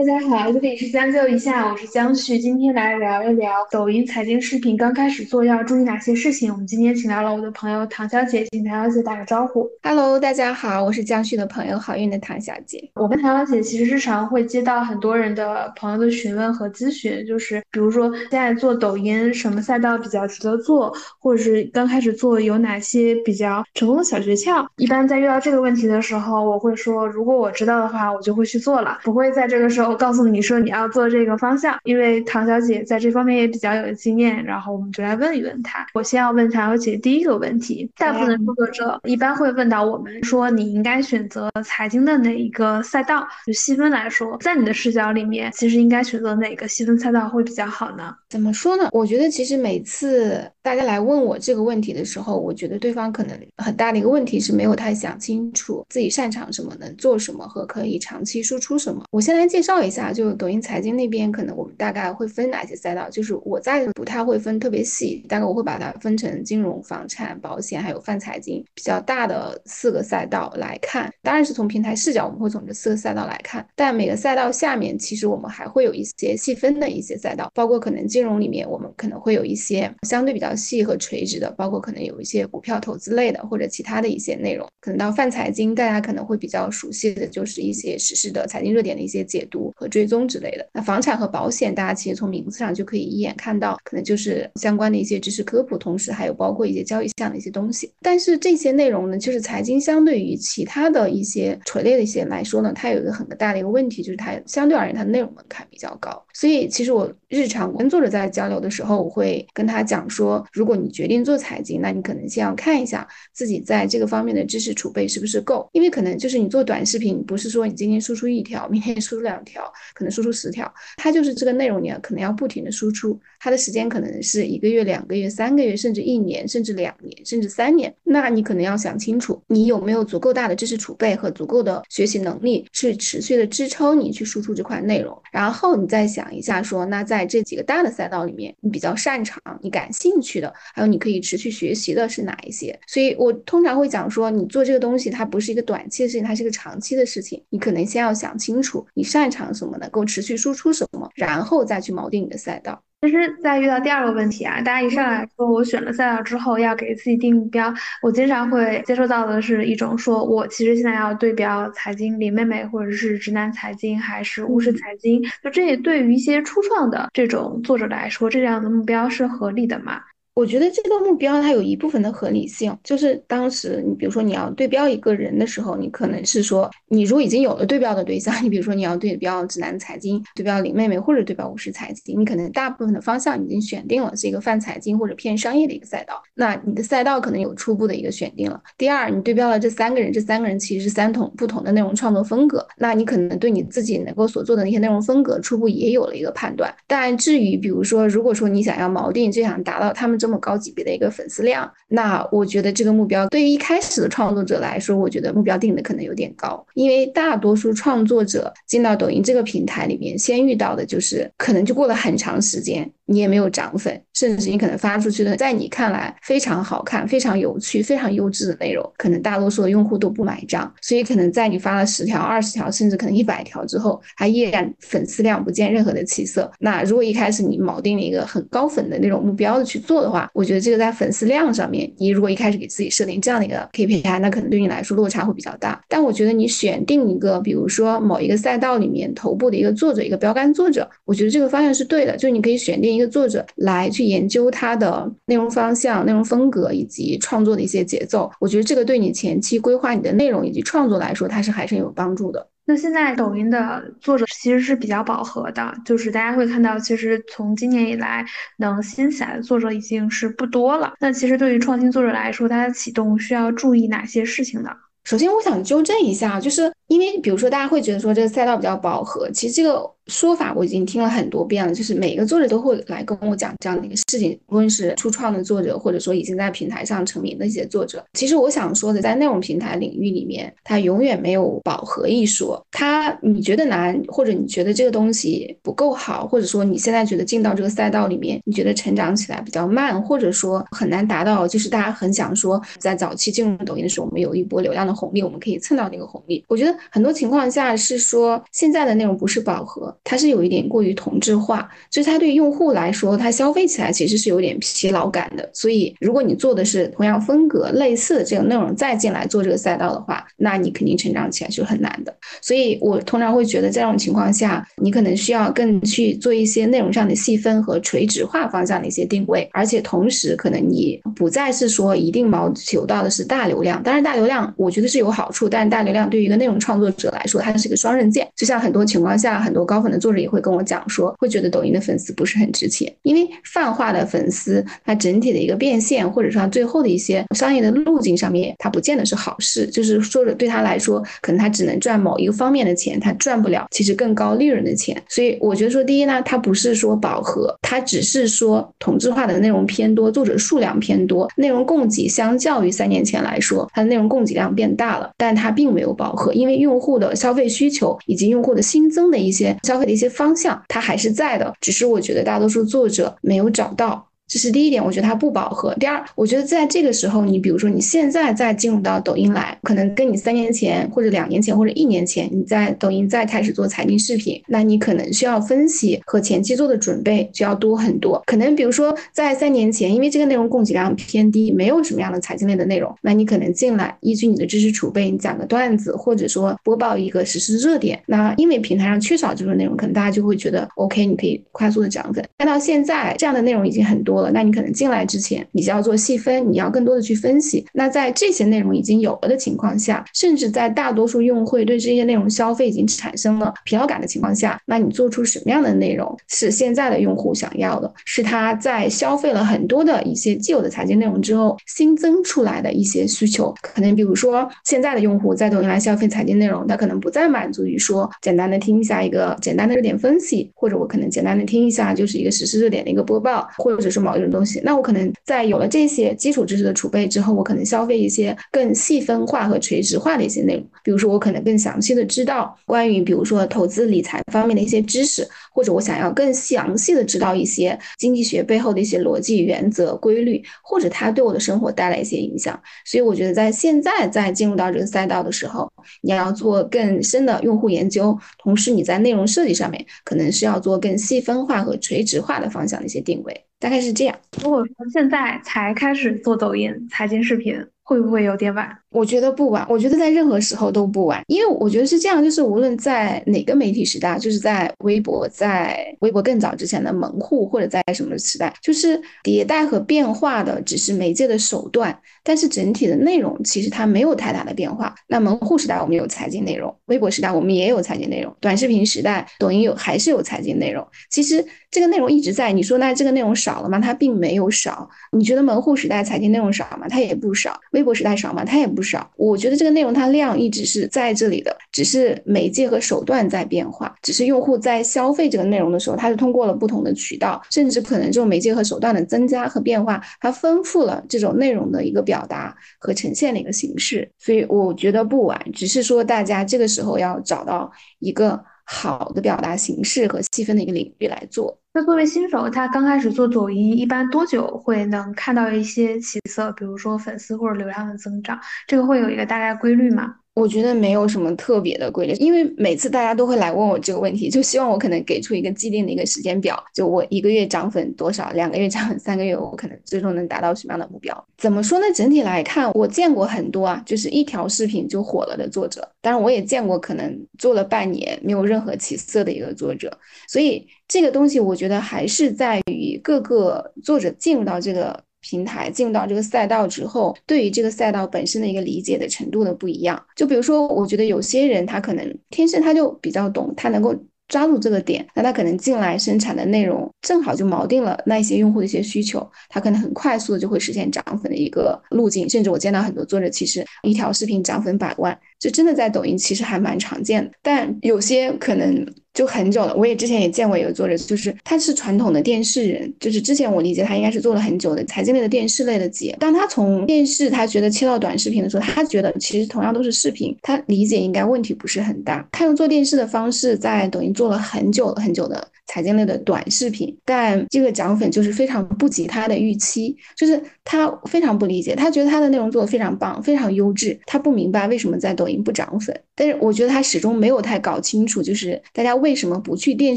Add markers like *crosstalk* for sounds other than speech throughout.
大家好，这里是将就一下，我是江旭，今天来聊一聊抖音财经视频刚开始做要注意哪些事情。我们今天请来了我的朋友唐小姐，请唐小姐打个招呼。Hello，大家好，我是江旭的朋友，好运的唐小姐。我跟唐小姐其实日常会接到很多人的朋友的询问和咨询，就是比如说现在做抖音什么赛道比较值得做，或者是刚开始做有哪些比较成功的小诀窍。一般在遇到这个问题的时候，我会说，如果我知道的话，我就会去做了，不会在这个时候。我告诉你说你要做这个方向，因为唐小姐在这方面也比较有经验，然后我们就来问一问她。我先要问唐小姐第一个问题：大部分的创作者一般会问到我们说，你应该选择财经的哪一个赛道？就细分来说，在你的视角里面，其实应该选择哪个细分赛道会比较好呢？怎么说呢？我觉得其实每次大家来问我这个问题的时候，我觉得对方可能很大的一个问题是没有太想清楚自己擅长什么、能做什么和可以长期输出什么。我先来介绍。一下，就抖音财经那边，可能我们大概会分哪些赛道？就是我在不太会分特别细，大概我会把它分成金融、房产、保险，还有泛财经比较大的四个赛道来看。当然是从平台视角，我们会从这四个赛道来看。但每个赛道下面，其实我们还会有一些细分的一些赛道，包括可能金融里面，我们可能会有一些相对比较细和垂直的，包括可能有一些股票投资类的，或者其他的一些内容。可能到泛财经，大家可能会比较熟悉的就是一些实时的财经热点的一些解读。和追踪之类的，那房产和保险，大家其实从名字上就可以一眼看到，可能就是相关的一些知识科普，同时还有包括一些交易项的一些东西。但是这些内容呢，就是财经相对于其他的一些垂类的一些来说呢，它有一个很大的一个问题，就是它相对而言它的内容门槛比较高。所以其实我日常跟作者在交流的时候，我会跟他讲说，如果你决定做财经，那你可能先要看一下自己在这个方面的知识储备是不是够，因为可能就是你做短视频，不是说你今天输出一条，明天输出两条。条可能输出十条，它就是这个内容，你要可能要不停的输出，它的时间可能是一个月、两个月、三个月，甚至一年，甚至两年，甚至三年。那你可能要想清楚，你有没有足够大的知识储备和足够的学习能力，去持续的支撑你去输出这块内容。然后你再想一下，说那在这几个大的赛道里面，你比较擅长、你感兴趣的，还有你可以持续学习的是哪一些？所以我通常会讲说，你做这个东西，它不是一个短期的事情，它是一个长期的事情。你可能先要想清楚，你擅长什么。能够持续输出什么，然后再去锚定你的赛道。其实，在遇到第二个问题啊，大家一上来说我选了赛道之后要给自己定目标，我经常会接受到的是一种说，我其实现在要对标财经林妹妹，或者是直男财经，还是务实财经。就这对于一些初创的这种作者来说，这样的目标是合理的吗？我觉得这个目标它有一部分的合理性，就是当时你比如说你要对标一个人的时候，你可能是说你如果已经有了对标的对象，你比如说你要对标指南财经，对标林妹妹或者对标五十财经，你可能大部分的方向已经选定了是一个泛财经或者偏商业的一个赛道，那你的赛道可能有初步的一个选定了。第二，你对标了这三个人，这三个人其实是三同不同的内容创作风格，那你可能对你自己能够所做的那些内容风格初步也有了一个判断。但至于比如说，如果说你想要锚定，就想达到他们这。么高级别的一个粉丝量，那我觉得这个目标对于一开始的创作者来说，我觉得目标定的可能有点高，因为大多数创作者进到抖音这个平台里面，先遇到的就是可能就过了很长时间。你也没有涨粉，甚至你可能发出去的，在你看来非常好看、非常有趣、非常优质的内容，可能大多数的用户都不买账。所以可能在你发了十条、二十条，甚至可能一百条之后，还依然粉丝量不见任何的起色。那如果一开始你锚定了一个很高粉的那种目标的去做的话，我觉得这个在粉丝量上面，你如果一开始给自己设定这样的一个 KPI，那可能对你来说落差会比较大。但我觉得你选定一个，比如说某一个赛道里面头部的一个作者，一个标杆作者，我觉得这个方向是对的，就你可以选定。个作者来去研究他的内容方向、内容风格以及创作的一些节奏，我觉得这个对你前期规划你的内容以及创作来说，它是还是有帮助的。那现在抖音的作者其实是比较饱和的，就是大家会看到，其实从今年以来能新起来的作者已经是不多了。那其实对于创新作者来说，它的启动需要注意哪些事情呢？首先，我想纠正一下，就是因为比如说大家会觉得说这个赛道比较饱和，其实这个。说法我已经听了很多遍了，就是每个作者都会来跟我讲这样的一个事情，无论是初创的作者，或者说已经在平台上成名的一些作者。其实我想说的，在内容平台领域里面，它永远没有饱和一说。它你觉得难，或者你觉得这个东西不够好，或者说你现在觉得进到这个赛道里面，你觉得成长起来比较慢，或者说很难达到，就是大家很想说，在早期进入抖音的时候，我们有一波流量的红利，我们可以蹭到那个红利。我觉得很多情况下是说现在的内容不是饱和，它是有一点过于同质化，就是它对用户来说，它消费起来其实是有点疲劳感的。所以如果你做的是同样风格类似的这个内容再进来做这个赛道的话，那你肯定成长起来是很难的。所以我通常会觉得在这种情况下，你可能需要更去做一些内容上的细分和垂直化方向的一些定位，而且同时可能你不再是说一定谋求到的是大流量，当然大流量我觉得是有好处，但是大流量对于一个内容创创作者来说，它是一个双刃剑。就像很多情况下，很多高粉的作者也会跟我讲说，会觉得抖音的粉丝不是很值钱，因为泛化的粉丝，它整体的一个变现，或者说最后的一些商业的路径上面，它不见得是好事。就是说着对他来说，可能他只能赚某一个方面的钱，他赚不了其实更高利润的钱。所以我觉得说，第一呢，它不是说饱和，它只是说同质化的内容偏多，作者数量偏多，内容供给相较于三年前来说，它的内容供给量变大了，但它并没有饱和，因为用户的消费需求以及用户的新增的一些消费的一些方向，它还是在的，只是我觉得大多数作者没有找到。这是第一点，我觉得它不饱和。第二，我觉得在这个时候，你比如说你现在再进入到抖音来，可能跟你三年前或者两年前或者一年前你在抖音再开始做财经视频，那你可能需要分析和前期做的准备就要多很多。可能比如说在三年前，因为这个内容供给量偏低，没有什么样的财经类的内容，那你可能进来依据你的知识储备，你讲个段子，或者说播报一个实时热点。那因为平台上缺少这种内容，可能大家就会觉得 OK，你可以快速的涨粉。但到现在这样的内容已经很多。那你可能进来之前，你就要做细分，你要更多的去分析。那在这些内容已经有了的情况下，甚至在大多数用户对这些内容消费已经产生了疲劳感的情况下，那你做出什么样的内容是现在的用户想要的？是他在消费了很多的一些既有的财经内容之后，新增出来的一些需求。可能比如说，现在的用户在抖音来消费财经内容，他可能不再满足于说简单的听一下一个简单的热点分析，或者我可能简单的听一下就是一个实时热点的一个播报，或者是某。某种东西，那我可能在有了这些基础知识的储备之后，我可能消费一些更细分化和垂直化的一些内容。比如说，我可能更详细的知道关于，比如说投资理财方面的一些知识，或者我想要更详细的知道一些经济学背后的一些逻辑、原则、规律，或者它对我的生活带来一些影响。所以，我觉得在现在在进入到这个赛道的时候，你要做更深的用户研究，同时你在内容设计上面可能是要做更细分化和垂直化的方向的一些定位。大概是这样。如果说现在才开始做抖音财经视频，会不会有点晚？我觉得不晚，我觉得在任何时候都不晚，因为我觉得是这样，就是无论在哪个媒体时代，就是在微博，在微博更早之前的门户，或者在什么时代，就是迭代和变化的只是媒介的手段，但是整体的内容其实它没有太大的变化。那门户时代我们有财经内容，微博时代我们也有财经内容，短视频时代抖音有还是有财经内容。其实这个内容一直在。你说那这个内容少了吗？它并没有少。你觉得门户时代财经内容少吗？它也不少。微博时代少吗？它也不。不少，我觉得这个内容它量一直是在这里的，只是媒介和手段在变化，只是用户在消费这个内容的时候，它是通过了不同的渠道，甚至可能这种媒介和手段的增加和变化，它丰富了这种内容的一个表达和呈现的一个形式。所以我觉得不晚，只是说大家这个时候要找到一个好的表达形式和细分的一个领域来做。那作为新手，他刚开始做抖音，一般多久会能看到一些起色？比如说粉丝或者流量的增长，这个会有一个大概规律吗？我觉得没有什么特别的规律，因为每次大家都会来问我这个问题，就希望我可能给出一个既定的一个时间表，就我一个月涨粉多少，两个月涨粉，三个月我可能最终能达到什么样的目标？怎么说呢？整体来看，我见过很多啊，就是一条视频就火了的作者，当然我也见过可能做了半年没有任何起色的一个作者，所以这个东西我觉得还是在于各个作者进入到这个。平台进入到这个赛道之后，对于这个赛道本身的一个理解的程度的不一样。就比如说，我觉得有些人他可能天生他就比较懂，他能够抓住这个点，那他可能进来生产的内容正好就锚定了那一些用户的一些需求，他可能很快速的就会实现涨粉的一个路径。甚至我见到很多作者，其实一条视频涨粉百万，就真的在抖音其实还蛮常见的。但有些可能。就很久了。我也之前也见过一个作者，就是他是传统的电视人，就是之前我理解他应该是做了很久的财经类的电视类的节。当他从电视他觉得切到短视频的时候，他觉得其实同样都是视频，他理解应该问题不是很大。他用做电视的方式在抖音做了很久很久的。财经类的短视频，但这个涨粉就是非常不及他的预期，就是他非常不理解，他觉得他的内容做的非常棒，非常优质，他不明白为什么在抖音不涨粉。但是我觉得他始终没有太搞清楚，就是大家为什么不去电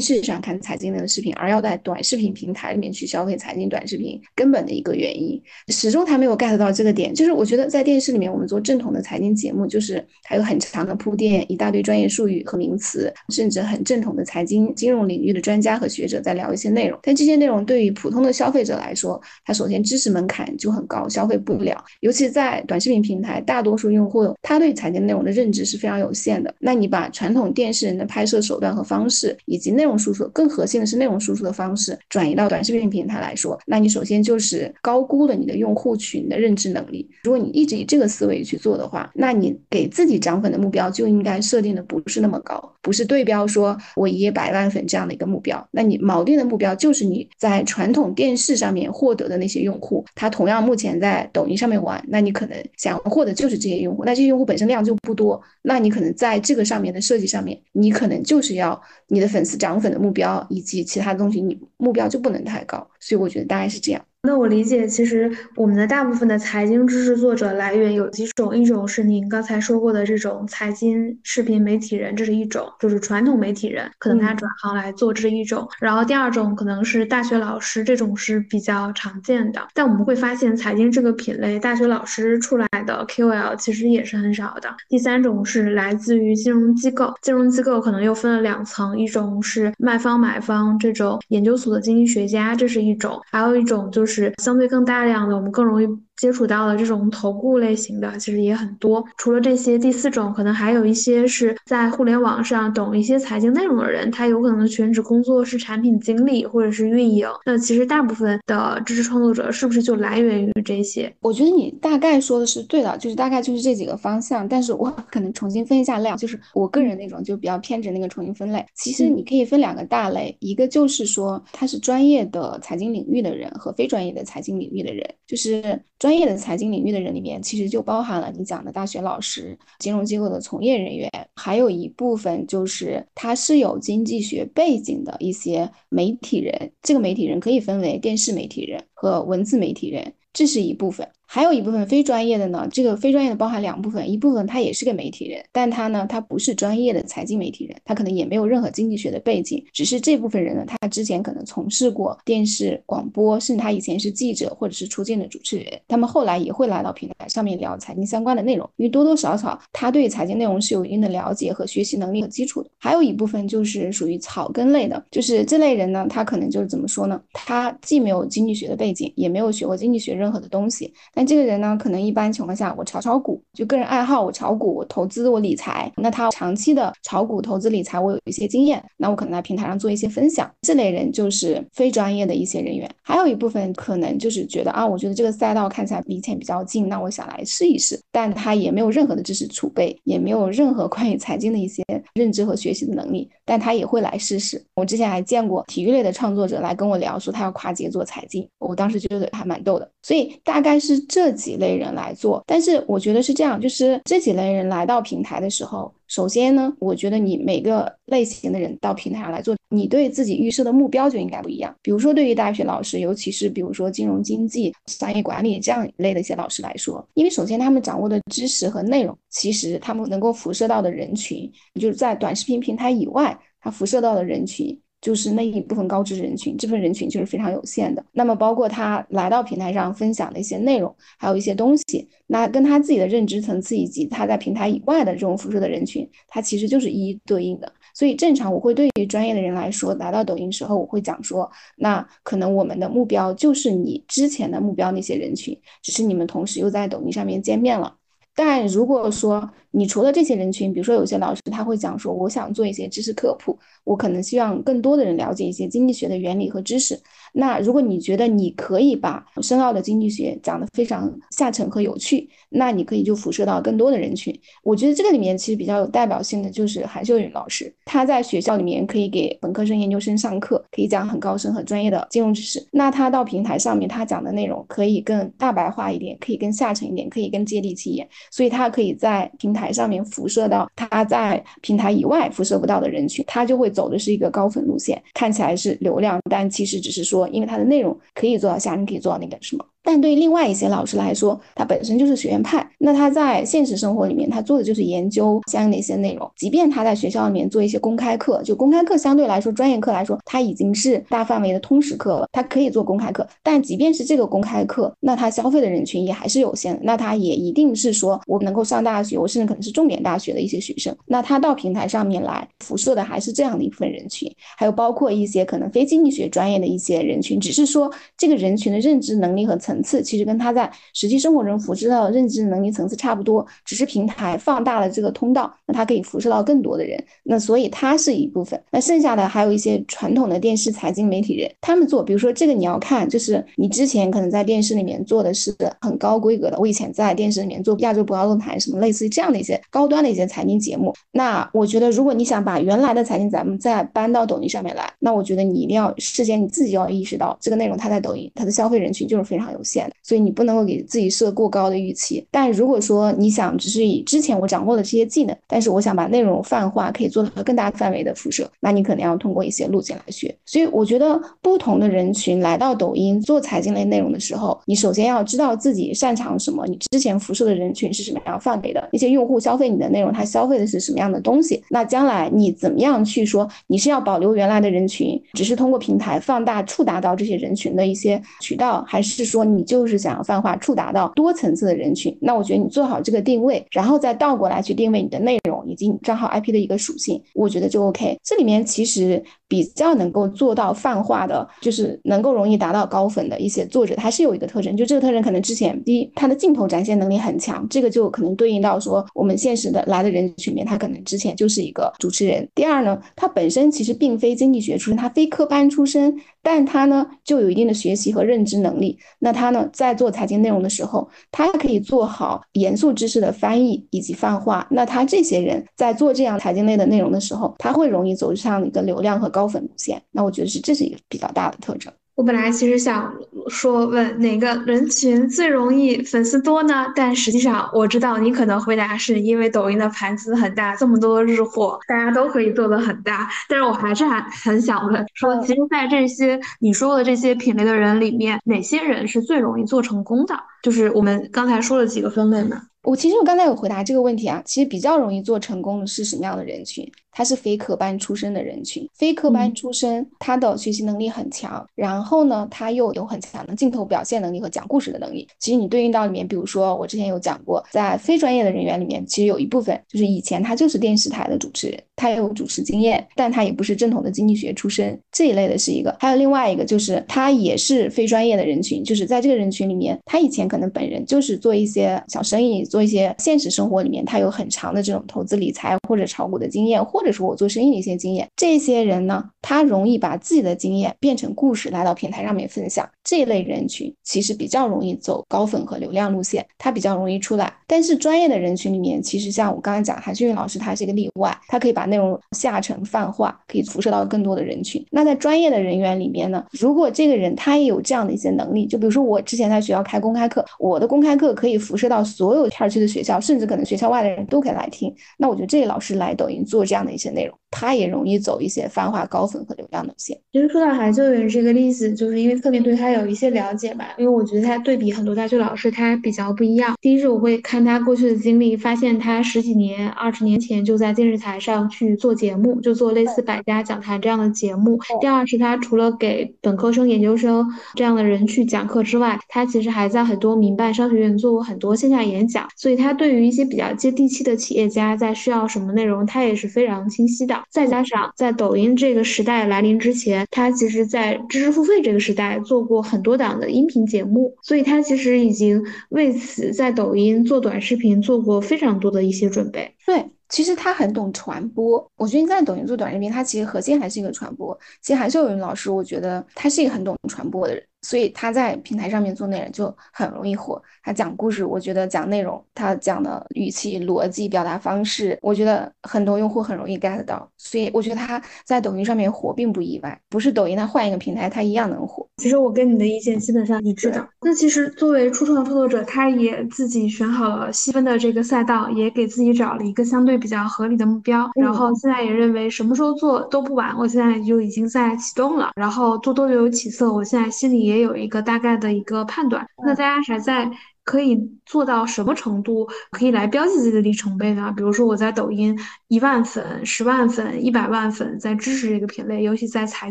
视上看财经类的视频，而要在短视频平台里面去消费财经短视频，根本的一个原因，始终他没有 get 到这个点。就是我觉得在电视里面，我们做正统的财经节目，就是还有很长的铺垫，一大堆专业术语和名词，甚至很正统的财经金融领域的专。家和学者在聊一些内容，但这些内容对于普通的消费者来说，他首先知识门槛就很高，消费不了。尤其在短视频平台，大多数用户他对财经内容的认知是非常有限的。那你把传统电视人的拍摄手段和方式，以及内容输出，更核心的是内容输出的方式，转移到短视频平台来说，那你首先就是高估了你的用户群的认知能力。如果你一直以这个思维去做的话，那你给自己涨粉的目标就应该设定的不是那么高，不是对标说我一夜百万粉这样的一个目标。那你锚定的目标就是你在传统电视上面获得的那些用户，他同样目前在抖音上面玩，那你可能想获得就是这些用户，那这些用户本身量就不多，那你可能在这个上面的设计上面，你可能就是要你的粉丝涨粉的目标以及其他东西，你目标就不能太高，所以我觉得大概是这样。那我理解，其实我们的大部分的财经知识作者来源有几种，一种是您刚才说过的这种财经视频媒体人，这是一种，就是传统媒体人，可能他转行来做这是一种。然后第二种可能是大学老师，这种是比较常见的。但我们会发现，财经这个品类，大学老师出来的 KOL 其实也是很少的。第三种是来自于金融机构，金融机构可能又分了两层，一种是卖方买方这种研究所的经济学家，这是一种，还有一种就是。是相对更大量的，我们更容易。接触到的这种投顾类型的其实也很多。除了这些，第四种可能还有一些是在互联网上懂一些财经内容的人，他有可能全职工作是产品经理或者是运营。那其实大部分的知识创作者是不是就来源于这些？我觉得你大概说的是对的，就是大概就是这几个方向。但是我 *laughs* 可能重新分一下类，就是我个人那种就比较偏执那个重新分类。其实你可以分两个大类，一个就是说他是专业的财经领域的人和非专业的财经领域的人，就是。专业的财经领域的人里面，其实就包含了你讲的大学老师、金融机构的从业人员，还有一部分就是他是有经济学背景的一些媒体人。这个媒体人可以分为电视媒体人和文字媒体人，这是一部分。还有一部分非专业的呢，这个非专业的包含两部分，一部分他也是个媒体人，但他呢，他不是专业的财经媒体人，他可能也没有任何经济学的背景，只是这部分人呢，他之前可能从事过电视广播，甚至他以前是记者或者是出镜的主持人，他们后来也会来到平台上面聊财经相关的内容，因为多多少少他对财经内容是有一定的了解和学习能力和基础的。还有一部分就是属于草根类的，就是这类人呢，他可能就是怎么说呢？他既没有经济学的背景，也没有学过经济学任何的东西，但这个人呢，可能一般情况下，我炒炒股，就个人爱好，我炒股，我投资，我理财。那他长期的炒股、投资、理财，我有一些经验，那我可能在平台上做一些分享。这类人就是非专业的一些人员。还有一部分可能就是觉得啊，我觉得这个赛道看起来离钱比较近，那我想来试一试。但他也没有任何的知识储备，也没有任何 *laughs* 关于财经的一些认知和学习的能力，但他也会来试试。我之前还见过体育类的创作者来跟我聊，说他要跨界做财经，我当时觉得还蛮逗的。所以大概是这几类人来做，但是我觉得是这样，就是这几类人来到平台的时候，首先呢，我觉得你每个类型的人到平台上来做，你对自己预设的目标就应该不一样。比如说，对于大学老师，尤其是比如说金融经济、商业管理这样一类的一些老师来说，因为首先他们掌握的知识和内容，其实他们能够辐射到的人群，就是在短视频平台以外，他辐射到的人群。就是那一部分高知人群，这部分人群就是非常有限的。那么，包括他来到平台上分享的一些内容，还有一些东西，那跟他自己的认知层次以及他在平台以外的这种辐射的人群，他其实就是一一对应的。所以，正常我会对于专业的人来说，来到抖音时候，我会讲说，那可能我们的目标就是你之前的目标那些人群，只是你们同时又在抖音上面见面了。但如果说你除了这些人群，比如说有些老师他会讲说，我想做一些知识科普，我可能希望更多的人了解一些经济学的原理和知识，那如果你觉得你可以把深奥的经济学讲得非常下沉和有趣，那你可以就辐射到更多的人群。我觉得这个里面其实比较有代表性的就是韩秀云老师，他在学校里面可以给本科生、研究生上课，可以讲很高深、很专业的金融知识。那他到平台上面，他讲的内容可以更大白话一点，可以更下沉一点，可以更接地气一点。所以他可以在平台台上面辐射到他在平台以外辐射不到的人群，他就会走的是一个高粉路线，看起来是流量，但其实只是说，因为他的内容可以做到下你，可以做到那个什么。但对另外一些老师来说，他本身就是学院派，那他在现实生活里面，他做的就是研究相应的一些内容。即便他在学校里面做一些公开课，就公开课相对来说，专业课来说，他已经是大范围的通识课了，他可以做公开课。但即便是这个公开课，那他消费的人群也还是有限的。那他也一定是说我能够上大学，我甚至可能是重点大学的一些学生。那他到平台上面来辐射的还是这样的一部分人群，还有包括一些可能非经济学专业的一些人群，只是说这个人群的认知能力和层。层次其实跟他在实际生活中辐射到的认知能力层次差不多，只是平台放大了这个通道，那它可以辐射到更多的人。那所以它是一部分。那剩下的还有一些传统的电视财经媒体人，他们做，比如说这个你要看，就是你之前可能在电视里面做的是很高规格的。我以前在电视里面做亚洲博鳌论坛什么类似于这样的一些高端的一些财经节目。那我觉得如果你想把原来的财经咱们再搬到抖音上面来，那我觉得你一定要事先你自己要意识到这个内容它在抖音它的消费人群就是非常有。限，所以你不能够给自己设过高的预期。但如果说你想只是以之前我掌握的这些技能，但是我想把内容泛化，可以做到更大范围的辐射，那你可能要通过一些路径来学。所以我觉得不同的人群来到抖音做财经类内容的时候，你首先要知道自己擅长什么，你之前辐射的人群是什么样范围的，那些用户消费你的内容，他消费的是什么样的东西？那将来你怎么样去说你是要保留原来的人群，只是通过平台放大触达到这些人群的一些渠道，还是说？你就是想要泛化触达到多层次的人群，那我觉得你做好这个定位，然后再倒过来去定位你的内容以及你账号 IP 的一个属性，我觉得就 OK。这里面其实比较能够做到泛化的，就是能够容易达到高粉的一些作者，他是有一个特征，就这个特征可能之前第一，他的镜头展现能力很强，这个就可能对应到说我们现实的来的人群里面，他可能之前就是一个主持人。第二呢，他本身其实并非经济学出身，他非科班出身，但他呢就有一定的学习和认知能力，那他。呢，在做财经内容的时候，他可以做好严肃知识的翻译以及泛化。那他这些人在做这样财经类的内容的时候，他会容易走上一个流量和高粉路线。那我觉得是这是一个比较大的特征。我本来其实想说问哪个人群最容易粉丝多呢？但实际上我知道你可能回答是因为抖音的盘子很大，这么多日货，大家都可以做的很大。但是我还是还很想问，说其实，在这些你说的这些品类的人里面，哪些人是最容易做成功的？就是我们刚才说了几个分类嘛。我其实我刚才有回答这个问题啊，其实比较容易做成功的是什么样的人群？他是非科班出身的人群，非科班出身，他的学习能力很强，然后呢，他又有很强的镜头表现能力和讲故事的能力。其实你对应到里面，比如说我之前有讲过，在非专业的人员里面，其实有一部分就是以前他就是电视台的主持人，他也有主持经验，但他也不是正统的经济学出身这一类的是一个。还有另外一个就是他也是非专业的人群，就是在这个人群里面，他以前可能本人就是做一些小生意，做一些现实生活里面他有很长的这种投资理财或者炒股的经验，或者说我做生意的一些经验，这些人呢，他容易把自己的经验变成故事来到平台上面分享。这类人群其实比较容易走高粉和流量路线，他比较容易出来。但是专业的人群里面，其实像我刚才讲，韩俊云老师他是一个例外，他可以把内容下沉泛化，可以辐射到更多的人群。那在专业的人员里面呢，如果这个人他也有这样的一些能力，就比如说我之前在学校开公开课，我的公开课可以辐射到所有片区的学校，甚至可能学校外的人都可以来听。那我觉得这个老师来抖音做这样的一些内容。他也容易走一些泛化高粉和流量路线。其实说到韩秀云这个例子，就是因为侧面对他有一些了解吧。因为我觉得他对比很多大学老师，他比较不一样。第一是我会看他过去的经历，发现他十几年、二十年前就在电视台上去做节目，就做类似百家讲坛这样的节目。第二是他除了给本科生、研究生这样的人去讲课之外，他其实还在很多民办商学院做过很多线下演讲。所以他对于一些比较接地气的企业家在需要什么内容，他也是非常清晰的。再加上在抖音这个时代来临之前，他其实在知识付费这个时代做过很多档的音频节目，所以他其实已经为此在抖音做短视频做过非常多的一些准备。对。其实他很懂传播。我觉得在抖音做短视频，它其实核心还是一个传播。其实韩秀云老师，我觉得他是一个很懂传播的人。所以他在平台上面做内容就很容易火。他讲故事，我觉得讲内容，他讲的语气、逻辑、表达方式，我觉得很多用户很容易 get 到。所以我觉得他在抖音上面火并不意外，不是抖音，他换一个平台他一样能火。其实我跟你的意见基本上一致的。那其实作为初创的创作者，他也自己选好了细分的这个赛道，也给自己找了一个相对比较合理的目标。然后现在也认为什么时候做都不晚。我现在就已经在启动了，然后做多就有起色。我现在心里也有一个大概。的一个判断，那大家还在可以做到什么程度，可以来标记自己的里程碑呢？比如说我在抖音一万粉、十万粉、一百万粉，在知识这个品类，尤其在财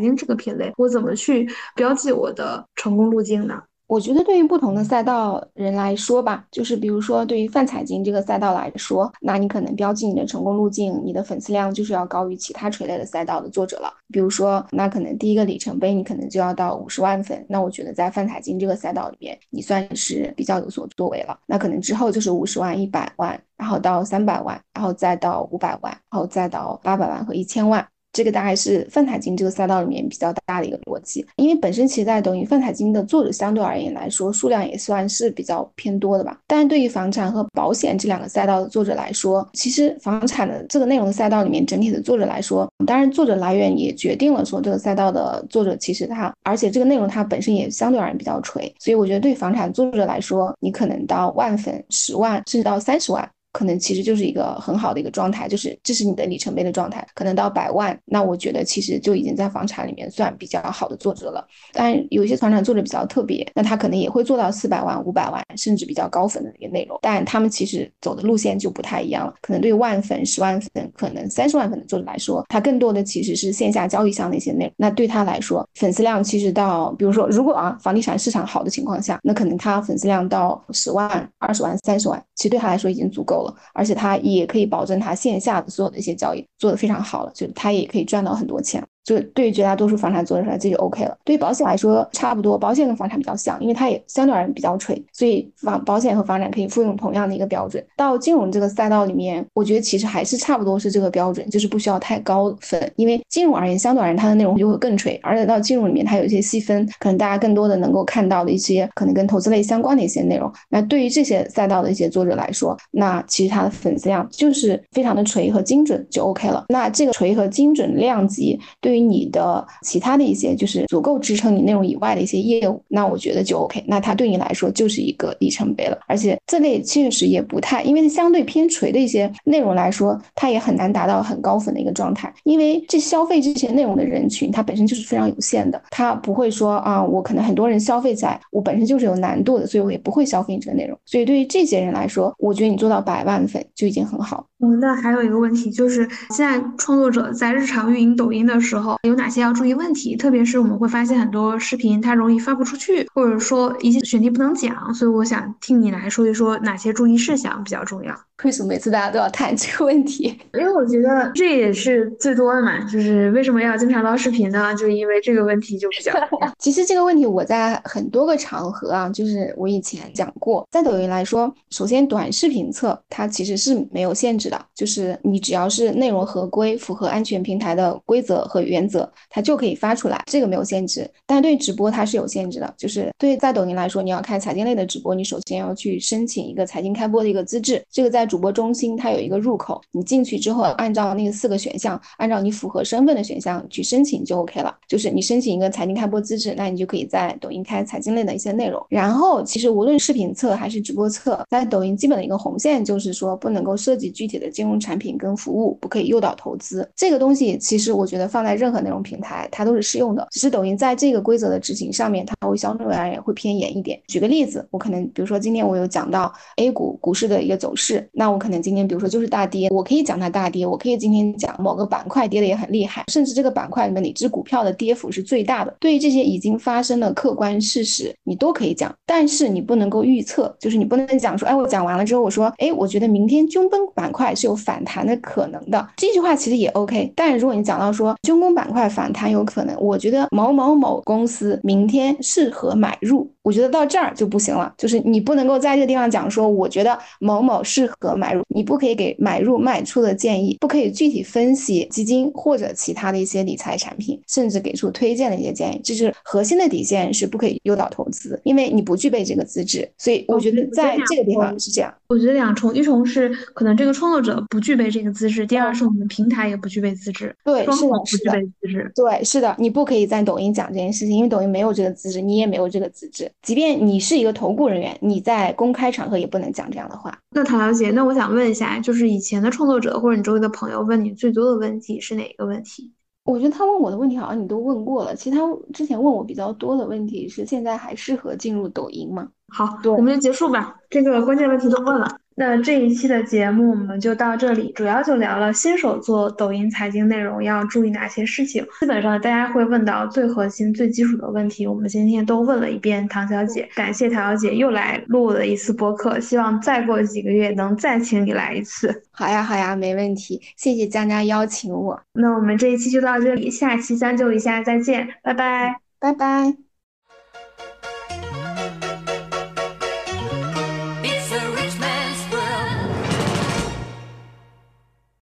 经这个品类，我怎么去标记我的成功路径呢？我觉得对于不同的赛道人来说吧，就是比如说对于泛财经这个赛道来说，那你可能标记你的成功路径，你的粉丝量就是要高于其他垂类的赛道的作者了。比如说，那可能第一个里程碑你可能就要到五十万粉，那我觉得在泛财经这个赛道里面，你算是比较有所作为了。那可能之后就是五十万、一百万，然后到三百万，然后再到五百万，然后再到八百万和一千万。这个大概是泛财经这个赛道里面比较大的一个逻辑，因为本身其实在抖音泛财经的作者相对而言来说，数量也算是比较偏多的吧。但是对于房产和保险这两个赛道的作者来说，其实房产的这个内容赛道里面整体的作者来说，当然作者来源也决定了说这个赛道的作者其实他，而且这个内容它本身也相对而言比较垂，所以我觉得对房产作者来说，你可能到万粉、十万，甚至到三十万。可能其实就是一个很好的一个状态，就是这是你的里程碑的状态。可能到百万，那我觉得其实就已经在房产里面算比较好的作者了。但有一些房产作者比较特别，那他可能也会做到四百万、五百万，甚至比较高粉的一个内容。但他们其实走的路线就不太一样了。可能对万粉、十万粉、可能三十万粉的作者来说，他更多的其实是线下交易上的一些内容。那对他来说，粉丝量其实到，比如说如果啊房地产市场好的情况下，那可能他粉丝量到十万、二十万、三十万，其实对他来说已经足够了。而且他也可以保证他线下的所有的一些交易做得非常好了，就他也可以赚到很多钱。就对于绝大多数房产作者来，这就 OK 了。对于保险来说，差不多，保险跟房产比较像，因为它也相对而言比较垂，所以房保险和房产可以复用同样的一个标准。到金融这个赛道里面，我觉得其实还是差不多是这个标准，就是不需要太高分，因为金融而言，相对而言它的内容就会更垂，而且到金融里面它有一些细分，可能大家更多的能够看到的一些可能跟投资类相关的一些内容。那对于这些赛道的一些作者来说，那其实他的粉丝量就是非常的垂和精准就 OK 了。那这个垂和精准量级对对于你的其他的一些就是足够支撑你内容以外的一些业务，那我觉得就 OK。那它对你来说就是一个里程碑了。而且这类确实也不太，因为相对偏垂的一些内容来说，它也很难达到很高粉的一个状态。因为这消费这些内容的人群，它本身就是非常有限的，它不会说啊，我可能很多人消费起来，我本身就是有难度的，所以我也不会消费你这个内容。所以对于这些人来说，我觉得你做到百万粉就已经很好。嗯，那还有一个问题就是，现在创作者在日常运营抖音的时候，有哪些要注意问题？特别是我们会发现很多视频它容易发不出去，或者说一些选题不能讲，所以我想听你来说一说哪些注意事项比较重要。为什么每次大家都要谈 *laughs* 这个问题？因为我觉得这也是最多的嘛，就是为什么要经常捞视频呢？就是因为这个问题就比较。*laughs* 其实这个问题我在很多个场合啊，就是我以前讲过，在抖音来说，首先短视频测它其实是没有限制的，就是你只要是内容合规、符合安全平台的规则和原则，它就可以发出来，这个没有限制。但对直播它是有限制的，就是对在抖音来说，你要开财经类的直播，你首先要去申请一个财经开播的一个资质，这个在。主播中心它有一个入口，你进去之后，按照那个四个选项，按照你符合身份的选项去申请就 OK 了。就是你申请一个财经开播资质，那你就可以在抖音开财经类的一些内容。然后，其实无论视频测还是直播测，在抖音基本的一个红线就是说，不能够涉及具体的金融产品跟服务，不可以诱导投资。这个东西其实我觉得放在任何内容平台它都是适用的，只是抖音在这个规则的执行上面，它会相对而言会偏严一点。举个例子，我可能比如说今天我有讲到 A 股股市的一个走势。那我可能今天，比如说就是大跌，我可以讲它大跌，我可以今天讲某个板块跌的也很厉害，甚至这个板块里面哪只股票的跌幅是最大的。对于这些已经发生的客观事实，你都可以讲，但是你不能够预测，就是你不能讲说，哎，我讲完了之后，我说，哎，我觉得明天军工板块是有反弹的可能的，这句话其实也 OK。但如果你讲到说军工板块反弹有可能，我觉得某某某公司明天适合买入。我觉得到这儿就不行了，就是你不能够在这个地方讲说，我觉得某某适合买入，你不可以给买入卖出的建议，不可以具体分析基金或者其他的一些理财产品，甚至给出推荐的一些建议。这是核心的底线，是不可以诱导投资，因为你不具备这个资质。所以我觉得在这个地方是这样。我觉得两重，一重是可能这个创作者不具备这个资质，第二是我们平台也不具备资质。对，是的，不具备资质。对，是的，你不可以在抖音讲这件事情，因为抖音没有这个资质，你也没有这个资质。即便你是一个投顾人员，你在公开场合也不能讲这样的话。那唐小姐，那我想问一下，就是以前的创作者或者你周围的朋友问你最多的问题是哪个问题？我觉得他问我的问题好像你都问过了。其实他之前问我比较多的问题是：现在还适合进入抖音吗？好，我们就结束吧。这个关键问题都问了。那这一期的节目我们就到这里，主要就聊了新手做抖音财经内容要注意哪些事情。基本上大家会问到最核心、最基础的问题，我们今天都问了一遍。唐小姐，感谢唐小姐又来录了一次播客，希望再过几个月能再请你来一次。好呀，好呀，没问题。谢谢江江邀请我。那我们这一期就到这里，下期将就一下再见，拜拜，拜拜。